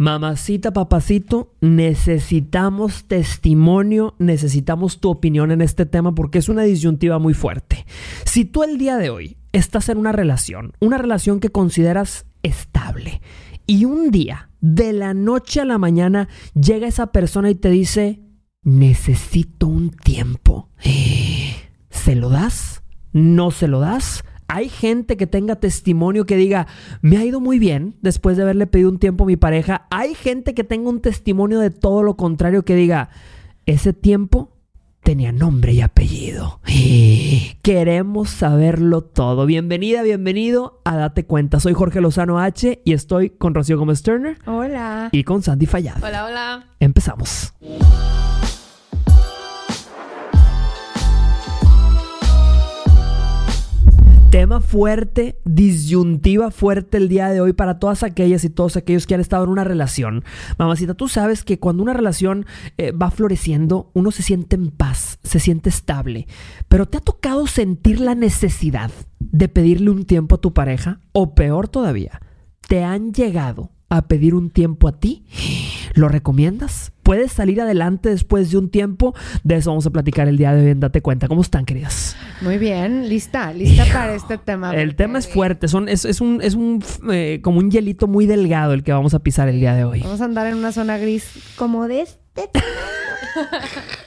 Mamacita, papacito, necesitamos testimonio, necesitamos tu opinión en este tema porque es una disyuntiva muy fuerte. Si tú el día de hoy estás en una relación, una relación que consideras estable, y un día, de la noche a la mañana, llega esa persona y te dice, necesito un tiempo. ¿Se lo das? ¿No se lo das? Hay gente que tenga testimonio que diga, me ha ido muy bien después de haberle pedido un tiempo a mi pareja. Hay gente que tenga un testimonio de todo lo contrario que diga, ese tiempo tenía nombre y apellido. Queremos saberlo todo. Bienvenida, bienvenido a Date Cuenta. Soy Jorge Lozano H y estoy con Rocío Gómez Turner. Hola. Y con Sandy Fallado. Hola, hola. Empezamos. Tema fuerte, disyuntiva fuerte el día de hoy para todas aquellas y todos aquellos que han estado en una relación. Mamacita, tú sabes que cuando una relación eh, va floreciendo, uno se siente en paz, se siente estable. Pero ¿te ha tocado sentir la necesidad de pedirle un tiempo a tu pareja? O peor todavía, ¿te han llegado a pedir un tiempo a ti? ¿Lo recomiendas? ¿Puedes salir adelante después de un tiempo? De eso vamos a platicar el día de hoy Date Cuenta. ¿Cómo están, queridas? Muy bien, lista, lista para este tema. El tema es fuerte, son, es, un, es un eh, como un hielito muy delgado el que vamos a pisar el día de hoy. Vamos a andar en una zona gris como de este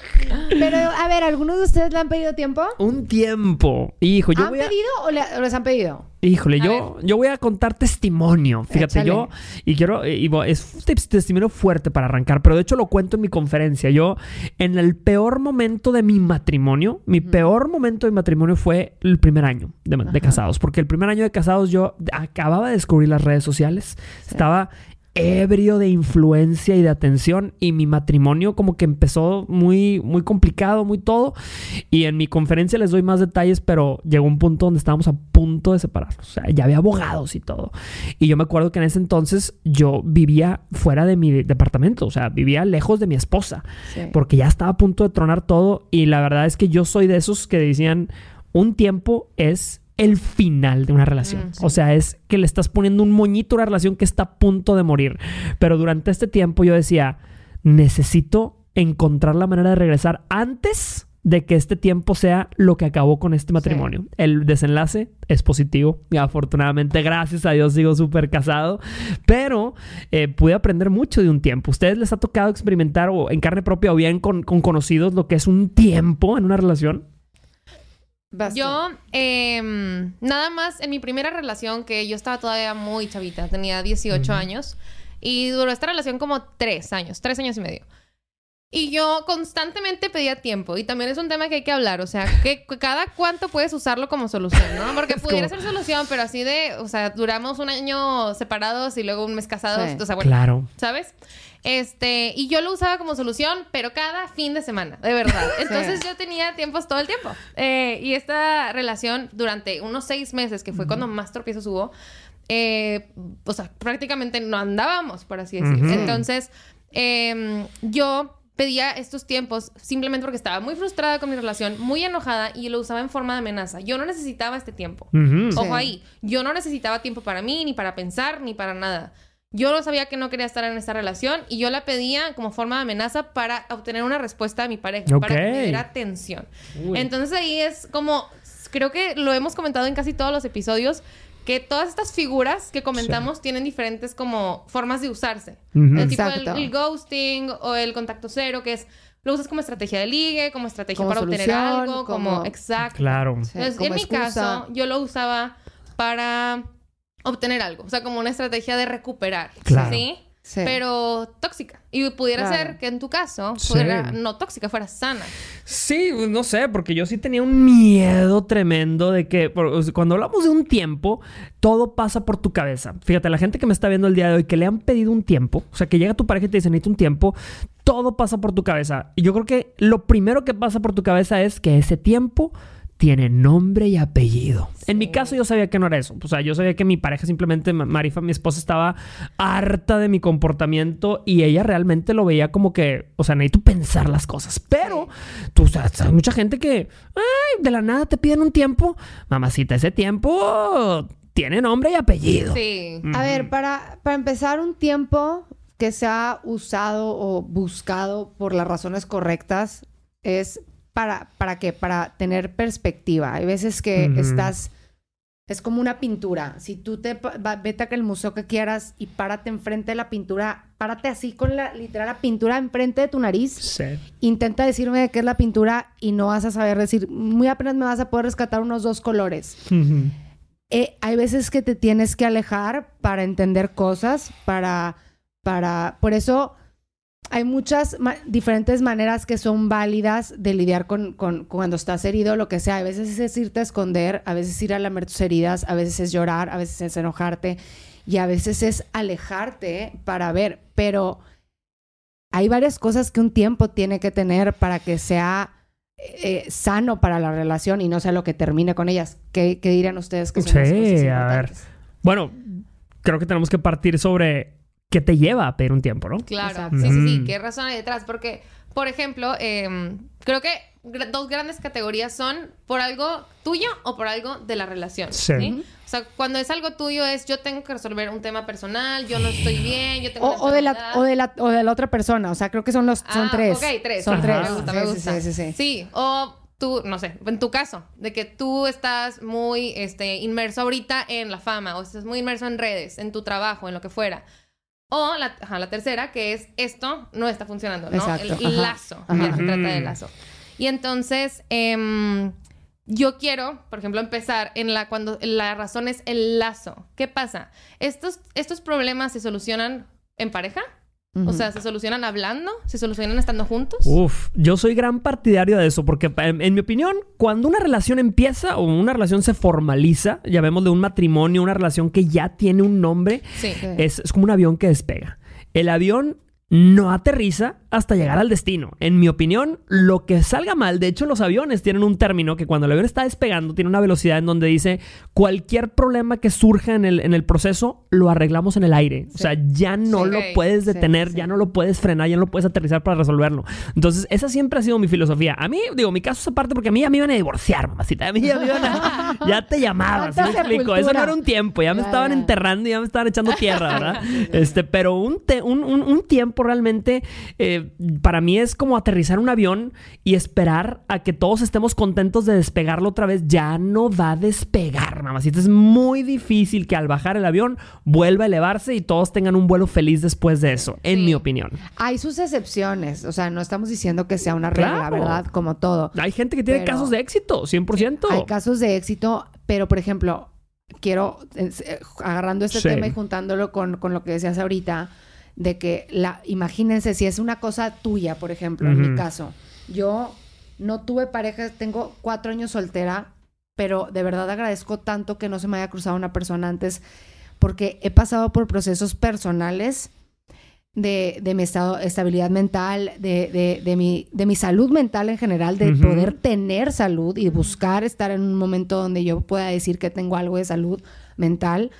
Pero, a ver, ¿algunos de ustedes le han pedido tiempo? Un tiempo. Hijo, yo ¿Han pedido o, les han pedido? Híjole, yo, yo voy a contar testimonio. Fíjate, yo, y quiero, y, es un testimonio fuerte para arrancar, pero de hecho lo cuento en mi conferencia. Yo, en el peor momento de mi matrimonio, mi peor momento de matrimonio fue el primer año de, casados, porque el primer año de casados yo acababa de descubrir las redes sociales, estaba ebrio de influencia y de atención y mi matrimonio como que empezó muy muy complicado, muy todo y en mi conferencia les doy más detalles, pero llegó un punto donde estábamos a punto de separarnos, o sea, ya había abogados y todo. Y yo me acuerdo que en ese entonces yo vivía fuera de mi departamento, o sea, vivía lejos de mi esposa, porque ya estaba a punto de tronar todo y la verdad es que yo soy de esos que decían un tiempo es el final de una relación. Mm, o sea, es que le estás poniendo un moñito a una relación que está a punto de morir. Pero durante este tiempo yo decía, necesito encontrar la manera de regresar antes de que este tiempo sea lo que acabó con este matrimonio. El desenlace es positivo y afortunadamente, gracias a Dios, sigo súper casado, pero eh, pude aprender mucho de un tiempo. ¿Ustedes les ha tocado experimentar o en carne propia o bien con, con conocidos lo que es un tiempo en una relación? Yo, em, nada más en mi primera relación, que yo estaba todavía muy chavita, tenía 18 años, y duró esta relación como tres años, tres años y medio. Y yo constantemente pedía tiempo. Y también es un tema que hay que hablar. O sea, que cada cuánto puedes usarlo como solución, ¿no? Porque pudiera ser solución, pero así de, o sea, duramos un año separados y luego un mes casados. O sea, bueno, claro. ¿sabes? Este, y yo lo usaba como solución, pero cada fin de semana, de verdad. Entonces yo tenía tiempos todo el tiempo. Eh, y esta relación durante unos seis meses, que fue cuando más tropiezos hubo, eh, o sea, prácticamente no andábamos, por así decirlo. Entonces, em, yo pedía estos tiempos simplemente porque estaba muy frustrada con mi relación, muy enojada y lo usaba en forma de amenaza. Yo no necesitaba este tiempo. Ojo ahí, yo no necesitaba tiempo para mí, ni para pensar, ni para nada. Yo no sabía que no quería estar en esta relación y yo la pedía como forma de amenaza para obtener una respuesta de mi pareja, para pedir atención. Entonces ahí es como, creo que lo hemos comentado en casi todos los episodios, que todas estas figuras que comentamos tienen diferentes como formas de usarse. el tipo el, ghosting o el contacto cero, que es lo usas como estrategia de ligue, como estrategia para obtener algo, como, exacto. Claro. Entonces, en mi caso, yo lo usaba para obtener algo, o sea, como una estrategia de recuperar, claro. ¿sí? Pero tóxica. Y pudiera ser que en tu caso fuera no tóxica, fuera sana. Sí, no sé, porque yo sí tenía un miedo tremendo de que cuando hablamos de un tiempo, todo pasa por tu cabeza. Fíjate, la gente que me está viendo el día de hoy, que le han pedido un tiempo, o sea, que llega tu pareja y te dice, necesito un tiempo, todo pasa por tu cabeza. Y yo creo que lo primero que pasa por tu cabeza es que ese tiempo tiene nombre y apellido. En mi caso yo sabía que no era eso. O sea, yo sabía que mi pareja simplemente, Marifa, mi esposa, estaba harta de mi comportamiento y ella realmente lo veía como que, o sea, necesito pensar las cosas. Pero, tú, sabes, hay mucha gente que, ay, de la nada te piden un tiempo. Mamacita, ese tiempo tiene nombre y apellido. Sí. A ver, para, para empezar un tiempo que se ha usado o buscado por las razones correctas es para, ¿para qué? Para tener perspectiva. Hay veces que estás... Es como una pintura. Si tú te va- vete al museo que quieras y párate enfrente de la pintura, párate así con la literal la pintura enfrente de tu nariz Sí. intenta decirme de qué es la pintura y no vas a saber decir, muy apenas me vas a poder rescatar unos dos colores. Eh, hay veces que te tienes que alejar para entender cosas, para, para, por eso hay muchas ma- diferentes maneras que son válidas de lidiar con, con- cuando estás herido, lo que sea. A veces es irte a esconder, a veces ir a lamer tus heridas, a veces es llorar, a veces es enojarte y a veces es alejarte para ver, pero hay varias cosas que un tiempo tiene que tener para que sea eh, sano para la relación y no sea lo que termine con ellas. ¿Qué, qué dirían ustedes que son las Sí, cosas a ver. Bueno, creo que tenemos que partir sobre qué te lleva a pedir un tiempo, ¿no? Claro, Exacto. sí, sí, sí. Mm. ¿Qué razón hay detrás? Porque, por ejemplo, em, creo que dos grandes categorías son por algo tuyo o por algo de la relación. Sí. ¿sí? O sea, cuando es algo tuyo es yo tengo que resolver un tema personal, yo no estoy bien, yo tengo O, o de la, o, de la, o de la otra persona. O sea, creo que son los son Ah, tres. Ok, tres. Son Ajá. tres. Me gusta, Sí, me sí, gusta. Sí, sí, sí. o tú, no sé, en tu caso, de que tú estás muy este, inmerso ahorita en la fama, o estás muy inmerso en redes, en tu trabajo, en lo que fuera. O la, ajá, la tercera, que es esto no está funcionando, ¿no? Exacto, El ajá. lazo, Ajá. ya se trata de Ujú. lazo. Y entonces, em, yo quiero, por ejemplo, empezar en la cuando la razón es el lazo. ¿Qué pasa? Estos, estos problemas se solucionan en pareja. O sea, ¿se solucionan hablando? ¿Se solucionan estando juntos? Uf, yo soy gran partidario de eso, porque en, en mi opinión, cuando una relación empieza o una relación se formaliza, llamémosle un matrimonio, una relación que ya tiene un nombre, Sí. Sí. es, es como un avión que despega. El avión no aterriza hasta llegar al destino. En mi opinión, lo que salga mal, de hecho los aviones tienen un término que cuando el avión está despegando tiene una velocidad en donde dice cualquier problema que surja en el, en el proceso lo arreglamos en el aire. O sea, ya no Sí. lo puedes detener, sí. ya no lo puedes frenar, ya no lo puedes aterrizar para resolverlo. Entonces, esa siempre ha sido mi filosofía. A mí, digo, mi caso es aparte porque a mí ya me iban a divorciar, mamacita. A mí ya me iban a... Ya te llamaban, ¿sí me explico? Eso no era un tiempo, ya me Ya, estaban ya. enterrando y ya me estaban echando tierra, ¿verdad? Este, pero un, te- un, un- un tiempo realmente eh, para mí es como aterrizar un avión y esperar a que todos estemos contentos de despegarlo otra vez. Ya no va a despegar, mamacita. Es muy difícil que al bajar el avión vuelva a elevarse y todos tengan un vuelo feliz después de eso, en Sí. mi opinión. Hay sus excepciones. O sea, no estamos diciendo que sea una regla, Claro. ¿verdad? Como todo. Hay gente que tiene Pero- casos de éxito, 100%. Hay casos de éxito, pero por ejemplo, quiero, eh, eh, agarrando este Sí. tema y juntándolo con, con lo que decías ahorita, de que la, imagínense si es una cosa tuya, por ejemplo, en mi caso, yo no tuve pareja, tengo cuatro años soltera, pero de verdad agradezco tanto que no se me haya cruzado una persona antes, porque he pasado por procesos personales de, de mi estado, estabilidad mental, de, de, de mi, de mi salud mental en general, de poder tener salud y buscar estar en un momento donde yo pueda decir que tengo algo de salud mental.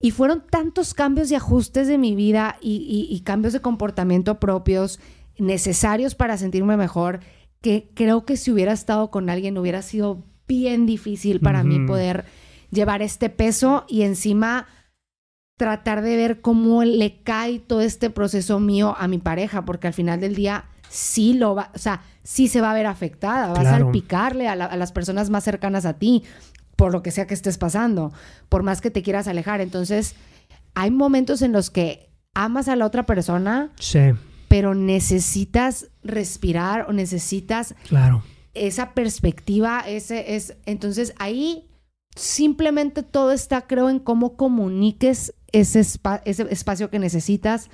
Y fueron tantos cambios y ajustes de mi vida y, y- y cambios de comportamiento propios necesarios para sentirme mejor, que creo que si hubiera estado con alguien hubiera sido bien difícil para mí poder llevar este peso y encima tratar de ver cómo le cae todo este proceso mío a mi pareja, porque al final del día sí lo va, o sea, sí se va a ver afectada, va a salpicarle a, la- a las personas más cercanas a ti, por lo que sea que estés pasando, por más que te quieras alejar. Entonces, hay momentos en los que amas a la otra persona, Sí, pero necesitas respirar o necesitas claro. esa perspectiva, ese es, entonces ahí simplemente todo está, creo, en cómo comuniques ese, espa- ese espacio que necesitas,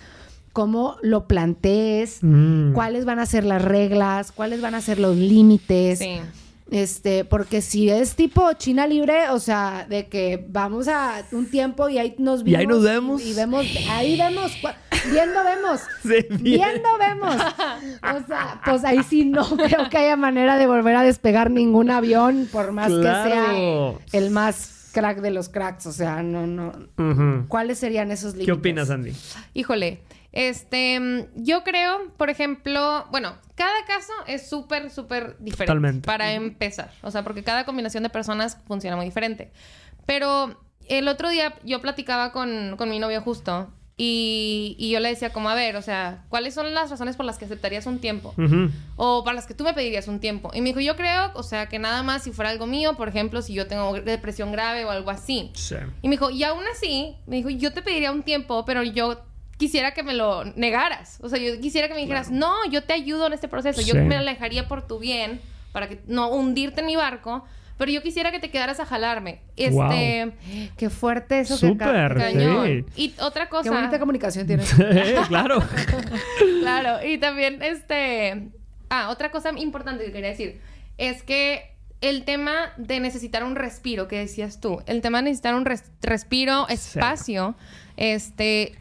cómo lo plantees, Mm. cuáles van a ser las reglas, cuáles van a ser los límites. Sí. Este, porque si es tipo China libre, o sea, de que vamos a un tiempo y ahí nos Y ahí nos vemos. Y, vemos, ahí vemos, viendo vemos. Sí, bien. Viendo vemos. O sea, pues ahí sí no creo que haya manera de volver a despegar ningún avión, por más que sea el más crack de los cracks. O sea, no, no. ¿Cuáles serían esos límites? ¿Qué opinas, Andy? Híjole, este, mm, yo creo, por ejemplo, bueno, cada caso es súper, súper diferente. Totalmente. Para empezar. O sea, porque cada combinación de personas funciona muy diferente. Pero el otro día yo platicaba con, con mi novio justo Y, y yo le decía como, a ver, o sea, ¿cuáles son las razones por las que aceptarías un tiempo? O para las que tú me pedirías un tiempo. Y me dijo, yo creo, o sea, que nada más si fuera algo mío, por ejemplo, si yo tengo depresión grave o algo así. Sí. Y me dijo, y aún así, me dijo, yo te pediría un tiempo, pero yo quisiera que me lo negaras. O sea, yo quisiera que me dijeras, no, yo te ayudo en este proceso. Yo me alejaría por tu bien, para que no hundirte en mi barco, pero yo quisiera que te quedaras a jalarme. Este, Qué fuerte eso que Súper. acá- cañón. Sí. Y otra cosa. Qué bonita comunicación tienes. claro. Claro, y también este... Ah, otra cosa importante que quería decir es que el tema de necesitar un respiro, que decías tú, el tema de necesitar un res- respiro, espacio, este...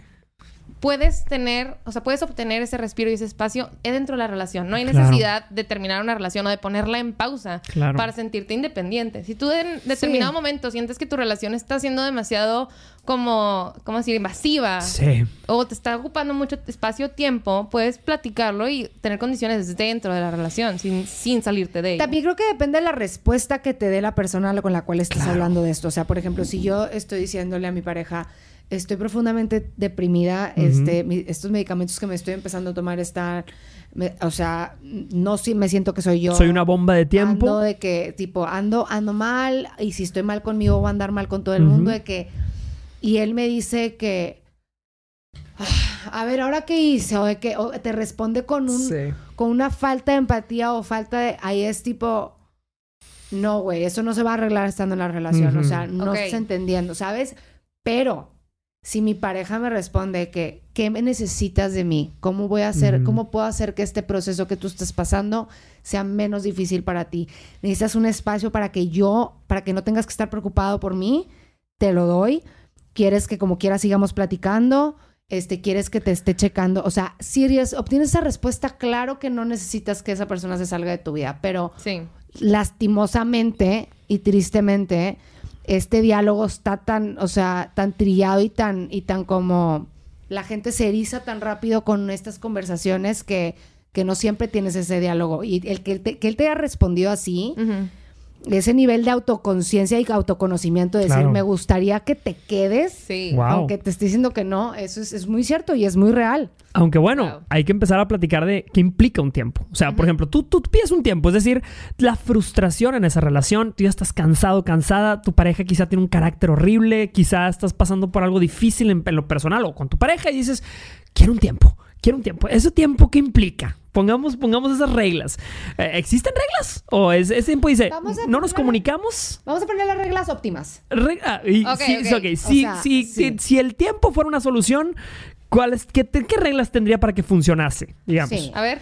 Puedes tener, o sea, puedes obtener ese respiro y ese espacio dentro de la relación. No hay Claro. necesidad de terminar una relación o de ponerla en pausa Claro. para sentirte independiente. Si tú en determinado Sí. momento sientes que tu relación está siendo demasiado como, ¿cómo decir? Invasiva Sí. o te está ocupando mucho espacio tiempo, puedes platicarlo y tener condiciones dentro de la relación sin, sin salirte de ella. También creo que depende de la respuesta que te dé la persona con la cual estás hablando de esto. O sea, por ejemplo, si yo estoy diciéndole a mi pareja, estoy profundamente deprimida, Ujú. este, mi- estos medicamentos que me estoy empezando a tomar están, me- o sea, no si me siento que soy yo. Soy una bomba de tiempo. Ando de que, tipo, ando, ando mal y si estoy mal conmigo voy a andar mal con todo el Ujú. mundo de que... Y él me dice que... "Ah, A ver, ¿ahora qué hice? O de que o te responde con un Sí. con una falta de empatía o falta de... Ahí es tipo... No, güey, eso no se va a arreglar estando en la relación. O Ujú. sea, no Ok. estás entendiendo, ¿sabes? Pero si mi pareja me responde que, ¿qué me necesitas de mí? ¿Cómo voy a hacer, cómo puedo hacer que este proceso que tú estás pasando sea menos difícil para ti? Necesitas un espacio para que yo, para que no tengas que estar preocupado por mí, te lo doy. ¿Quieres que como quiera sigamos platicando? Este, ¿quieres que te esté checando? O sea, si eres- obtienes esa respuesta, claro que no necesitas que esa persona se salga de tu vida, pero Sí. lastimosamente y tristemente, este diálogo está tan, o sea, tan trillado y tan, y tan como la gente se eriza tan rápido con estas conversaciones que, que no siempre tienes ese diálogo. Y el que, te- que él te haya respondido así. Ese nivel de autoconciencia y autoconocimiento, de decir, Claro. me gustaría que te quedes, Sí. Wow. aunque te esté diciendo que no, eso es, es muy cierto y es muy real. Aunque bueno, Wow. hay que empezar a platicar de qué implica un tiempo. O sea, por ejemplo, tú, tú pides un tiempo, es decir, la frustración en esa relación, tú ya estás cansado, cansada, tu pareja quizá tiene un carácter horrible, quizá estás pasando por algo difícil en, en lo personal o con tu pareja y dices, quiero un tiempo, quiero un tiempo. ¿Ese tiempo qué implica? Pongamos, pongamos esas reglas. Eh, ¿Existen reglas? ¿O es, ese tiempo dice, Vamos a no nos comunicamos? Vamos a poner las reglas óptimas. Re- ah, y sí, sí. O Si, sea, si- sí. si el tiempo fuera una solución, ¿cuáles, qué, reglas tendría para que funcionase? Digamos. Sí. A ver.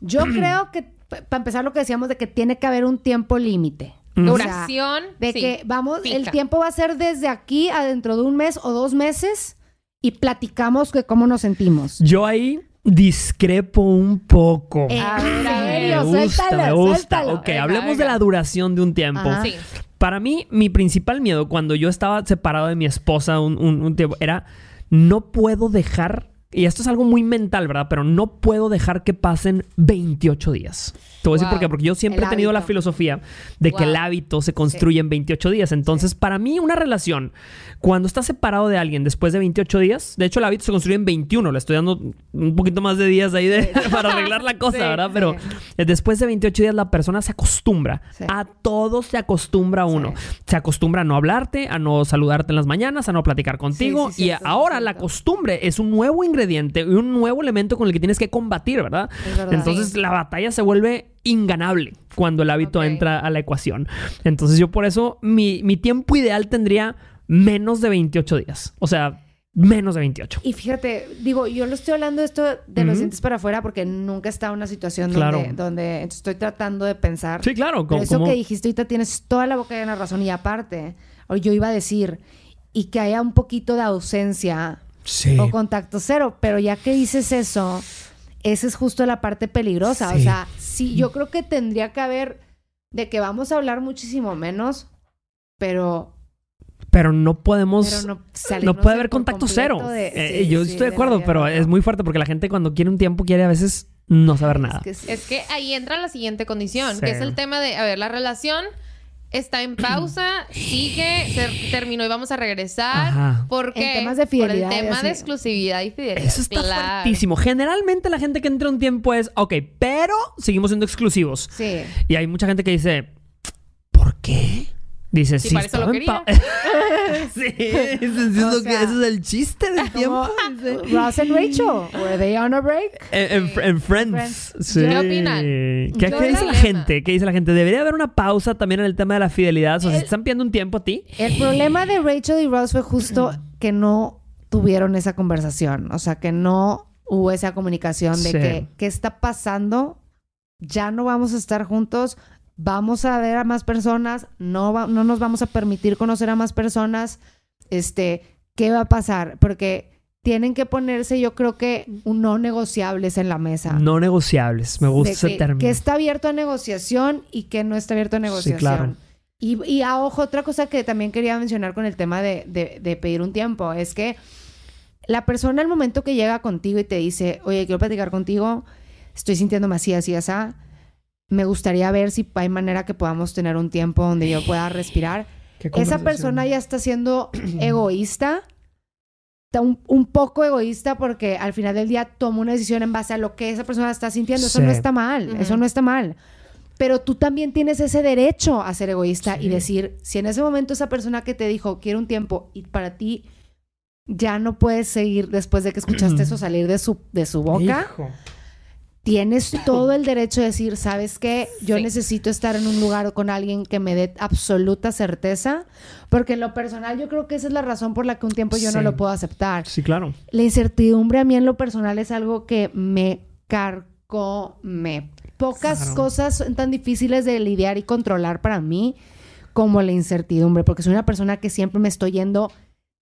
Yo creo que, para empezar, lo que decíamos de que tiene que haber un tiempo límite. O sea, Duración. de sí, que vamos, el tiempo va a ser desde aquí a dentro de un mes o dos meses y platicamos de cómo nos sentimos. Yo ahí discrepo un poco. Eh, A ver, a ver. serio, me gusta, suéltalo, me gusta. suéltalo. Ok, Venga, hablemos de la duración de un tiempo. Sí. Para mí, mi principal miedo cuando yo estaba separado de mi esposa un, un- un tiempo era no puedo dejar, y esto es algo muy mental, ¿verdad? Pero no puedo dejar que pasen 28 días. Te voy a decir Wow. por qué, porque yo siempre he tenido la filosofía de que el hábito se construye en 28 días. Entonces, para mí, una relación, cuando estás separado de alguien después de 28 días, de hecho, el hábito se construye en 21. Le estoy dando un poquito más de días ahí de, para arreglar la cosa, ¿verdad? Pero eh, después de 28 días, la persona se acostumbra. A todo se acostumbra uno. Se acostumbra a no hablarte, a no saludarte en las mañanas, a no platicar contigo. Y ahora la costumbre es un nuevo ingrediente y un nuevo elemento con el que tienes que combatir, ¿verdad? Es verdad. Entonces la batalla se vuelve inganable cuando el hábito entra a la ecuación. Entonces yo por eso mi, mi tiempo ideal tendría menos de 28 días. O sea, menos de 28. Y fíjate, digo, yo lo estoy hablando esto de los dientes para afuera porque nunca en una situación Claro. donde, donde estoy tratando de pensar. Sí, claro. Pero Como, eso que dijiste ahorita tienes toda la boca llena de razón. Y aparte, yo iba a decir, y que haya un poquito de ausencia Sí. o contacto cero. Pero ya que dices eso, esa es justo la parte peligrosa. Sí. O sea, sí, yo creo que tendría que haber de que vamos a hablar muchísimo menos, pero, Pero no podemos... pero no No puede de haber contacto cero. de- Eh, sí, yo sí, estoy de acuerdo, pero no. es muy fuerte porque la gente cuando quiere un tiempo quiere a veces no saber nada. Es que sí. Es que ahí entra la siguiente condición, Sí. que es el tema de, a ver, la relación está en pausa, sigue, se terminó y vamos a regresar. Ajá. ¿Por qué? En temas de fidelidad Por el tema de exclusividad y fidelidad. Eso está Claro. fuertísimo. Generalmente la gente que entra un tiempo es, ok, pero seguimos siendo exclusivos. Sí. Y hay mucha gente que dice, ¿por qué? Dice, Sí, sí, para eso lo quería. sí, es lo que- sea, ese es el chiste del tiempo. Ross and Rachel, were they on a break? En, en- en Friends. Friends. Sí. ¿Qué opinan? ¿Qué, dice la gente? ¿Qué dice la gente? ¿Debería haber una pausa también en el tema de la fidelidad? O sea, si te están pidiendo un tiempo a ti. El problema de Rachel y Ross fue justo que no tuvieron esa conversación. O sea, que no hubo esa comunicación de Sí. que, ¿qué está pasando? Ya no vamos a estar juntos. Vamos a ver a más personas. No, va- no nos vamos a permitir conocer a más personas. Este, ¿qué va a pasar? Porque tienen que ponerse, yo creo que, no negociables en la mesa. No negociables. Me gusta de ese que, término. que está abierto a negociación y que no está abierto a negociación. claro. Y, y a ojo, otra cosa que también quería mencionar con el tema de, de- de pedir un tiempo es que la persona al momento que llega contigo y te dice, oye, quiero platicar contigo, estoy sintiéndome así, así, así, me gustaría ver si hay manera que podamos tener un tiempo donde yo pueda respirar. ¿Qué Esa persona ya está siendo egoísta, está un, un poco egoísta porque al final del día toma una decisión en base a lo que esa persona está sintiendo. Eso Sí. no está mal, eso no está mal. Pero tú también tienes ese derecho a ser egoísta Sí. y decir, si en ese momento esa persona que te dijo, quiero un tiempo, y para ti ya no puedes seguir después de que escuchaste eso salir de su, de su boca, Hijo. Tienes todo el derecho de decir, ¿sabes qué? Yo Sí. necesito estar en un lugar con alguien que me dé absoluta certeza, porque en lo personal yo creo que esa es la razón por la que un tiempo yo no lo puedo aceptar. Sí, claro. La incertidumbre a mí en lo personal es algo que me carcome. Pocas Claro. cosas son tan difíciles de lidiar y controlar para mí como la incertidumbre, porque soy una persona que siempre me estoy yendo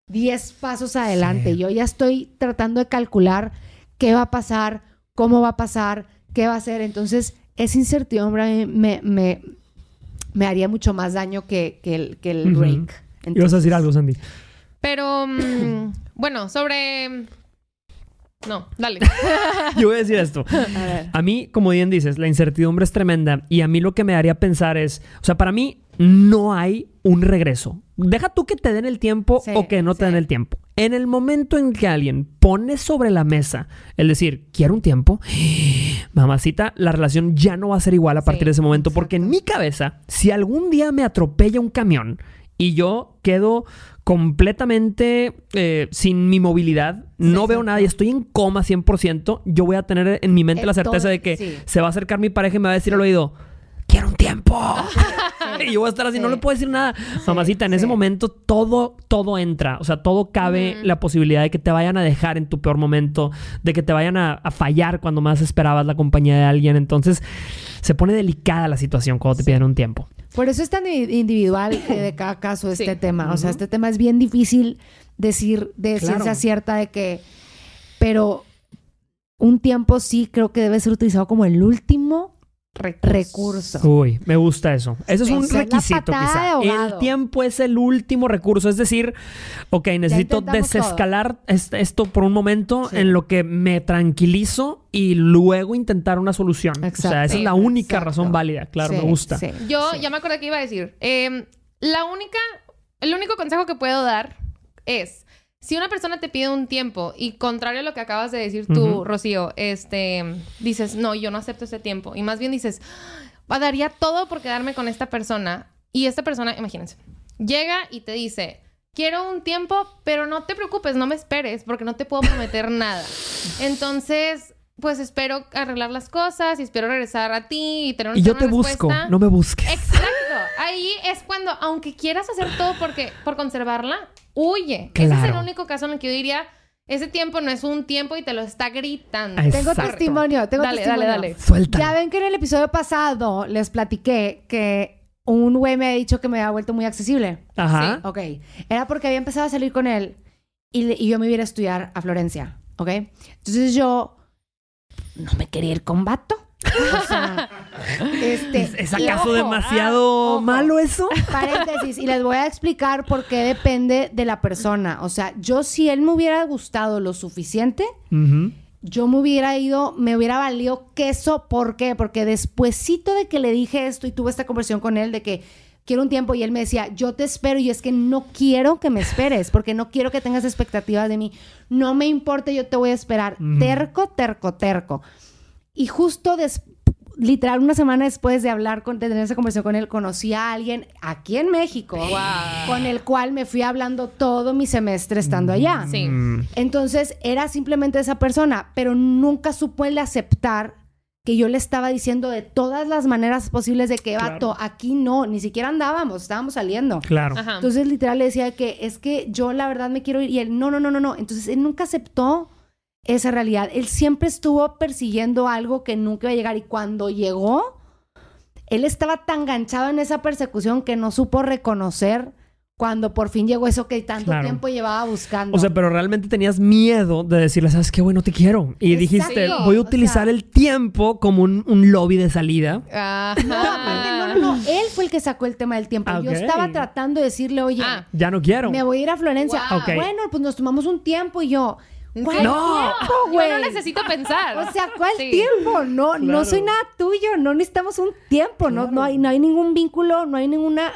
10 pasos adelante. Sí. Yo ya estoy tratando de calcular qué va a pasar, cómo va a pasar, qué va a hacer. Entonces, esa incertidumbre a me, me, me haría mucho más daño que, que el, que el Ujú. break. Ibas a decir algo, Sandy. Pero, mm, bueno, sobre... No, dale. Yo voy a decir esto. A ver. A mí, como bien dices, la incertidumbre es tremenda y a mí lo que me haría pensar es, o sea, para mí no hay un regreso. Deja tú que te den el tiempo Sí, o que no te sí. den el tiempo. En el momento en que alguien pone sobre la mesa el decir, quiero un tiempo, mamacita, la relación ya no va a ser igual a partir Sí, de ese momento porque en mi cabeza, si algún día me atropella un camión y yo quedo completamente eh, sin mi movilidad, no veo nada y estoy en coma 100%, yo voy a tener en mi mente la certeza de que sí. se va a acercar mi pareja y me va a decir al oído, quiero un tiempo. y yo voy a estar así, no le puedo decir nada. Mamacita, en ese momento todo, todo entra. O sea, todo cabe la posibilidad de que te vayan a dejar en tu peor momento, de que te vayan a, a fallar cuando más esperabas la compañía de alguien. Entonces, se pone delicada la situación cuando te piden un tiempo. Por eso es tan individual de cada caso este Sí. tema. O sea, este tema es bien difícil decir de Claro. ciencia cierta de que... Pero un tiempo sí creo que debe ser utilizado como el último recurso. Uy, me gusta eso. Eso es un requisito quizá. El tiempo es el último recurso. Es decir, ok, necesito desescalar est- esto por un momento Sí. en lo que me tranquilizo y luego intentar una solución. O sea, Exacto. esa es la única Exacto. razón válida. Claro, Sí, me gusta. sí, Yo sí. ya me acordé que iba a decir. Eh, la única, el único consejo que puedo dar es si una persona te pide un tiempo y contrario a lo que acabas de decir tú. Rocío, este, dices no, yo no acepto ese tiempo y más bien dices "Ah, daría todo por quedarme con esta persona y esta persona, imagínense, llega y te dice quiero un tiempo, pero no te preocupes, no me esperes porque no te puedo prometer nada. Entonces pues espero arreglar las cosas y espero regresar a ti y tener una Y yo te una busco, respuesta. no me busques. Exacto. Ahí es cuando, aunque quieras hacer todo porque, por conservarla, huye. Ese es el único caso en el que yo diría, ese tiempo no es un tiempo y te lo está gritando. Tengo testimonio, tengo Dale, testimonio. dale, dale. Suelta. Ya ven que en el episodio pasado les platiqué que un güey me ha dicho que me había vuelto muy accesible. Ajá. Ok. Era porque había empezado a salir con él y, yo me iba a ir a estudiar a Florencia. Ok. Entonces yo no me quería ir con vato. O sea, este, ¿Es, acaso ojo, demasiado ojo. malo eso? Paréntesis, y les voy a explicar por qué depende de la persona. O sea, yo si él me hubiera gustado lo suficiente, yo me hubiera ido, me hubiera valido queso. ¿Por qué? Porque despuesito de que le dije esto y tuve esta conversación con él de que quiero un tiempo y él me decía, yo te espero y es que no quiero que me esperes porque no quiero que tengas expectativas de mí. No me importa, yo te voy a esperar. Terco, terco, terco. Y justo después literal, una semana después de hablar, con, de tener esa conversación con él, conocí a alguien aquí en México con el cual me fui hablando todo mi semestre estando allá. Sí. Entonces era simplemente esa persona, pero nunca supo él aceptar que yo le estaba diciendo de todas las maneras posibles de que, vato, aquí no, ni siquiera andábamos, estábamos saliendo. Claro. Ajá. Entonces literal le decía que es que yo la verdad me quiero ir y él, no, no, no, no, no. Entonces él nunca aceptó esa realidad. Él siempre estuvo persiguiendo algo que nunca iba a llegar y cuando llegó, él estaba tan ganchado en esa persecución que no supo reconocer cuando por fin llegó eso que tanto Claro. tiempo llevaba buscando. O sea, pero realmente tenías miedo de decirle, ¿sabes qué? Bueno, te quiero. Y Exacto. dijiste, voy a O utilizar sea- el tiempo como un, un lobby de salida. Ajá. no, aparte, no, no, no, él fue el que sacó el tema del tiempo. Yo Ok. estaba tratando de decirle, oye, Ah. Ya no quiero. me voy a ir a Florencia. Wow. Bueno, pues nos tomamos un tiempo y yo, ¿cuál No. tiempo, Yo güey? no necesito pensar. O sea, ¿cuál Sí. tiempo? No, no soy nada tuyo, no necesitamos un tiempo, no, no, hay, no hay ningún vínculo, no hay ninguna,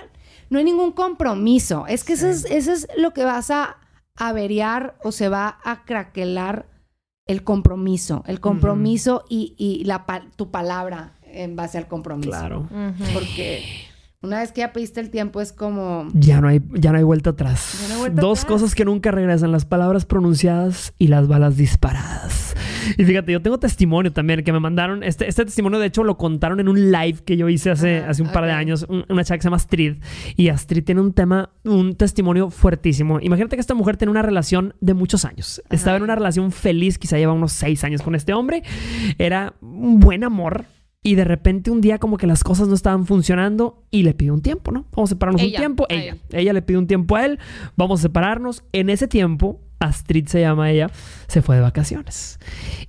no hay ningún compromiso. Es que eso, es, eso es lo que vas a averiar o se va a craquelar el compromiso, el compromiso y, y la, tu palabra en base al compromiso. Claro. Porque una vez que ya pediste el tiempo es como... Ya no hay, ya no hay vuelta atrás. Ya no hay vuelta Dos atrás. cosas que nunca regresan, las palabras pronunciadas y las balas disparadas. Y fíjate, yo tengo testimonio también que me mandaron. Este, este testimonio, de hecho, lo contaron en un live que yo hice hace, Ajá, hace un par de años. Un- una chica que se llama Astrid. Y Astrid tiene un tema, un testimonio fuertísimo. Imagínate que esta mujer tiene una relación de muchos años. Estaba en una relación feliz, quizá lleva unos seis años con este hombre. Era un buen amor. Y de repente un día como que las cosas no estaban funcionando y le pidió un tiempo, ¿no? Vamos a separarnos un tiempo. Ella. Ella le pide un tiempo a él. Vamos a separarnos. En ese tiempo, Astrid se llama ella, se fue de vacaciones.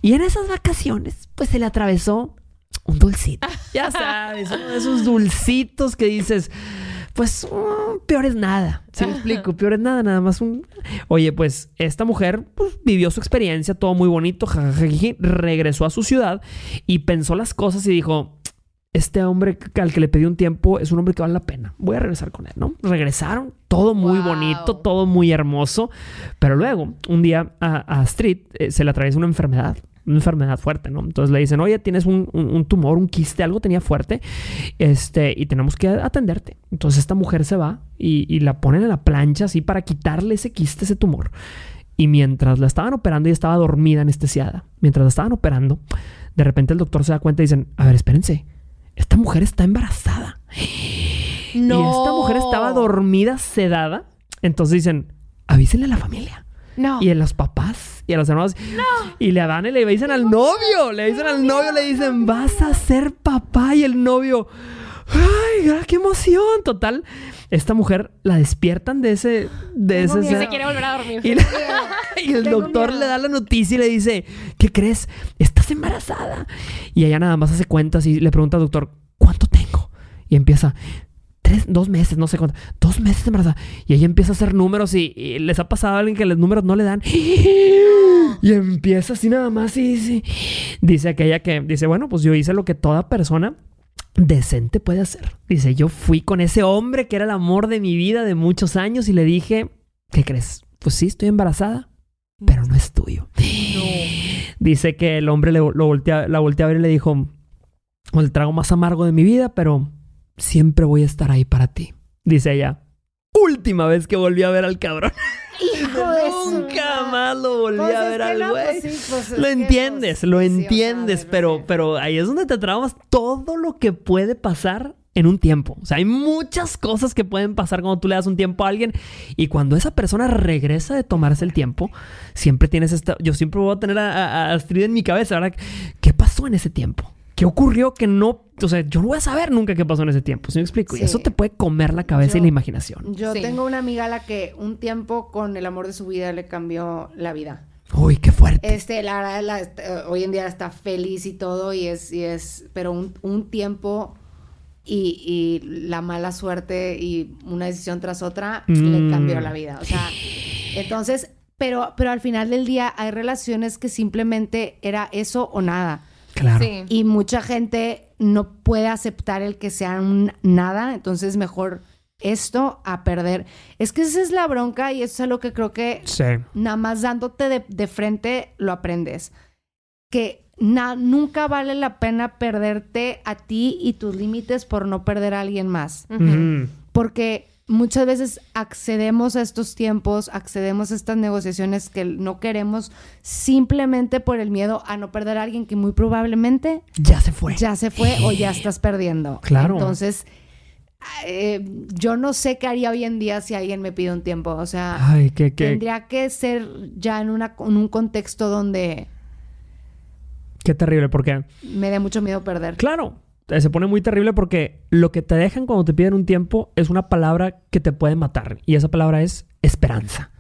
Y en esas vacaciones, pues se le atravesó un dulcito. Ya sabes, uno de esos dulcitos que dices, pues mm, peor es nada. ¿Sí me explico? Peor es nada, nada más un... Oye, pues esta mujer pues, vivió su experiencia, todo muy bonito, regresó a su ciudad y pensó las cosas y dijo, este hombre al que le pedí un tiempo es un hombre que vale la pena. Voy a regresar con él, ¿no? Regresaron, todo muy Wow. bonito, todo muy hermoso. Pero luego, un día a, a Astrid eh, se le atraviesa una enfermedad, una enfermedad fuerte, ¿no? Entonces le dicen, oye, tienes un, un- un tumor, un quiste, algo tenía fuerte, este, y tenemos que atenderte. Entonces esta mujer se va y, y la ponen en la plancha así para quitarle ese quiste, ese tumor. Y mientras la estaban operando, ella estaba dormida, anestesiada. Mientras la estaban operando, de repente el doctor se da cuenta y dicen, a ver, espérense, esta mujer está embarazada. Y esta mujer estaba dormida, sedada. Entonces dicen, avísenle a la familia. No. Y a los papás y a los hermanos. Y le dan y le dicen al novio. Le dicen al novio, le dicen, vas a ser papá. Y el novio, ¡ay, qué emoción! Total, esta mujer la despiertan de ese. De Tengo ese miedo. Se quiere volver a dormir. y, y el Tengo doctor miedo. le da la noticia y le dice, ¿qué crees? Estás embarazada. Y ella nada más hace cuentas y le pregunta al doctor, ¿cuánto tengo? Y empieza, tres, dos meses, no sé cuánto, dos meses embarazada. Y ella empieza a hacer números y, y les ha pasado a alguien que los números no le dan. Y empieza así nada más y dice, dice aquella que dice, bueno, pues yo hice lo que toda persona decente puede hacer. Dice, yo fui con ese hombre que era el amor de mi vida de muchos años y le dije, ¿qué crees? Pues sí, estoy embarazada, pero no es tuyo. Dice que el hombre le, lo voltea, la voltea a ver y le dijo, el trago más amargo de mi vida, pero siempre voy a estar ahí para ti. Dice ella, última vez que volví a ver al cabrón. Hijo de su Nunca más lo volví Pues a ver al no, güey. pues sí, pues Lo entiendes, pues, lo entiendes, de pero, pero ahí es donde te traumas todo lo que puede pasar en un tiempo. O sea, hay muchas cosas que pueden pasar cuando tú le das un tiempo a alguien y cuando esa persona regresa de tomarse el tiempo, siempre tienes esta... Yo siempre voy a tener a Astrid en mi cabeza, ¿verdad? ¿Qué pasó en ese tiempo? ¿Qué ocurrió que no... O sea, yo no voy a saber nunca qué pasó en ese tiempo, ¿sí me explico? Y Sí. eso te puede comer la cabeza y Yo- la imaginación. Yo Sí. tengo una amiga a la que un tiempo con el amor de su vida le cambió la vida. Uy, qué fuerte. Este, la verdad, la- est- eh, hoy en día está feliz y todo, y es, y es, pero un, un tiempo y, y la mala suerte y una decisión tras otra Mm. le cambió la vida. O sea, entonces, pero, pero al final del día hay relaciones que simplemente era eso o nada. Claro. Sí. Y mucha gente no puede aceptar el que sea un nada, entonces mejor esto a perder. Es que esa es la bronca y eso es algo que creo que Sí. nada más dándote de, de frente lo aprendes. Que na- nunca vale la pena perderte a ti y tus límites por no perder a alguien más. Ujú. Ujú. Porque muchas veces accedemos a estos tiempos, accedemos a estas negociaciones que no queremos simplemente por el miedo a no perder a alguien que muy probablemente Ya se fue. ya se fue o ya estás perdiendo. Claro. Entonces, eh, yo no sé qué haría hoy en día si alguien me pide un tiempo. O sea, Ay, qué, tendría que ser ya en, una, en un contexto donde qué terrible, porque, me dé mucho miedo perder. claro, eh, se pone muy terrible porque lo que te dejan cuando te piden un tiempo es una palabra que te puede matar. Y esa palabra es esperanza.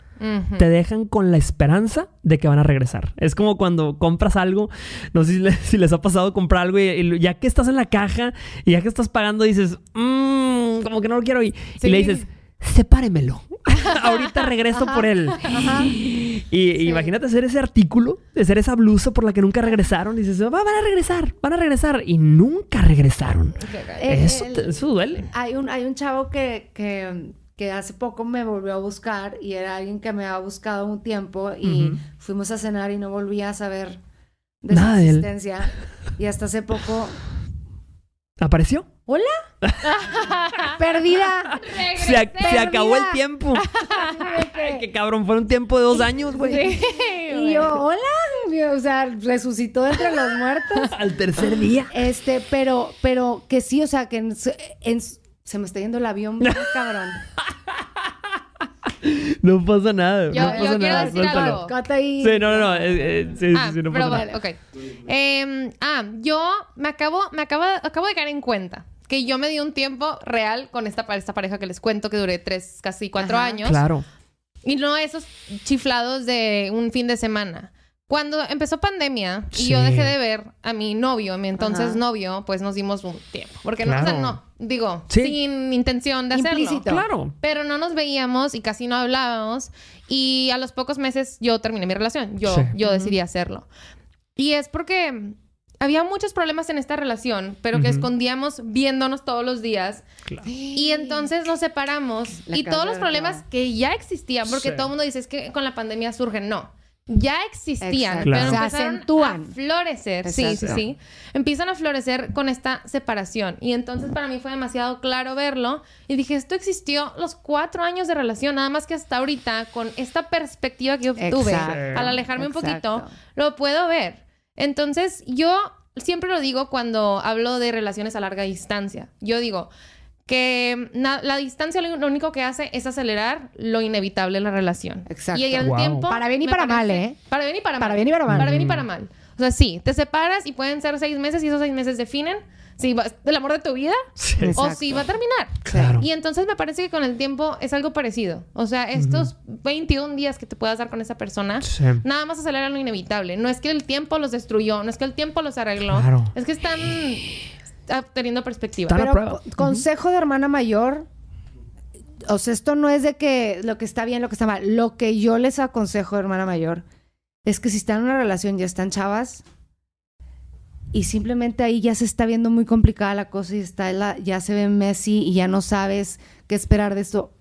Te dejan con la esperanza de que van a regresar. Es como cuando compras algo, no sé si, le- si les ha pasado comprar algo y, y ya que estás en la caja y ya que estás pagando dices, "Mm, como que no lo quiero y, le dices, sepáremelo. Ahorita regreso por él. Ajá. Y imagínate hacer ese artículo, hacer esa blusa por la que nunca regresaron. Y dices, "Va, van a regresar, van a regresar. Y nunca regresaron. Eh, eso, el- te- eso duele. Hay un, hay un chavo que, que, que hace poco me volvió a buscar y era alguien que me había buscado un tiempo y fuimos a cenar y no volví a saber de Nada su de él. existencia. Y hasta hace poco... ¿Apareció? ¡Hola! ¡Perdida! Se, ac- se acabó el tiempo. Ay, qué cabrón, fue un tiempo de dos años, güey. Y yo, hola, o sea, resucitó entre los muertos. Al tercer día. Este, pero, pero que sí, o sea, que en, en se me está yendo el avión, cabrón. No pasa nada. Yo- no yo pasa quiero nada. decir algo. Cata ahí. Sí, no, no, no. eh, eh, sí, Ah, sí, sí, no pero pasa nada. bueno, ok. Em, ah, yo me acabo, me acabo, acabo de caer en cuenta que yo me di un tiempo real con esta, esta pareja que les cuento que duré tres, casi cuatro Ajá. años. Claro. Y no esos chiflados de un fin de semana. Cuando empezó pandemia y Sí. yo dejé de ver a mi novio, a mi entonces Ajá. novio, pues nos dimos un tiempo. Porque no, o sea, Claro. no, digo, Sí. sin intención de hacerlo. Implícito. Claro. Pero no nos veíamos y casi no hablábamos. Y a los pocos meses yo terminé mi relación. Yo, Sí. yo decidí hacerlo. Y es porque había muchos problemas en esta relación, pero que Ujú. escondíamos viéndonos todos los días. Claro. Y entonces nos separamos. La y todos los problemas que ya existían, porque Sí. todo el mundo dice es que con la pandemia surgen. No. Ya existían, Exacto. pero Claro. Se empezaron acentúan. a florecer. Sí, sí, sí. Empiezan a florecer con esta separación. Y entonces para mí fue demasiado claro verlo. Y dije, esto existió los cuatro años de relación, nada más que hasta ahorita, con esta perspectiva que obtuve, Exacto. al alejarme un poquito, lo puedo ver. Entonces, yo siempre lo digo cuando hablo de relaciones a larga distancia. Yo digo que na- la distancia lo lo único que hace es acelerar lo inevitable en la relación. Exacto. Y el Wow. tiempo... Para bien y para mal, ¿eh? Para bien y para mal. Para bien y para mal. Para bien y para mal. O sea, sí, te separas y pueden ser seis meses y esos seis meses definen si va, del amor de tu vida Sí. o Exacto. si va a terminar. Claro. Y entonces me parece que con el tiempo es algo parecido. O sea, estos 21 días que te puedas dar con esa persona, Sí. nada más acelera lo inevitable. No es que el tiempo los destruyó, no es que el tiempo los arregló. Claro. Es que están teniendo perspectiva. Pero consejo de hermana mayor. O sea, esto no es de que lo que está bien, lo que está mal. Lo que yo les aconsejo, hermana mayor, es que si están en una relación, ya están chavas, y simplemente ahí ya se está viendo muy complicada la cosa y está la- ya se ve messy y ya no sabes qué esperar de esto.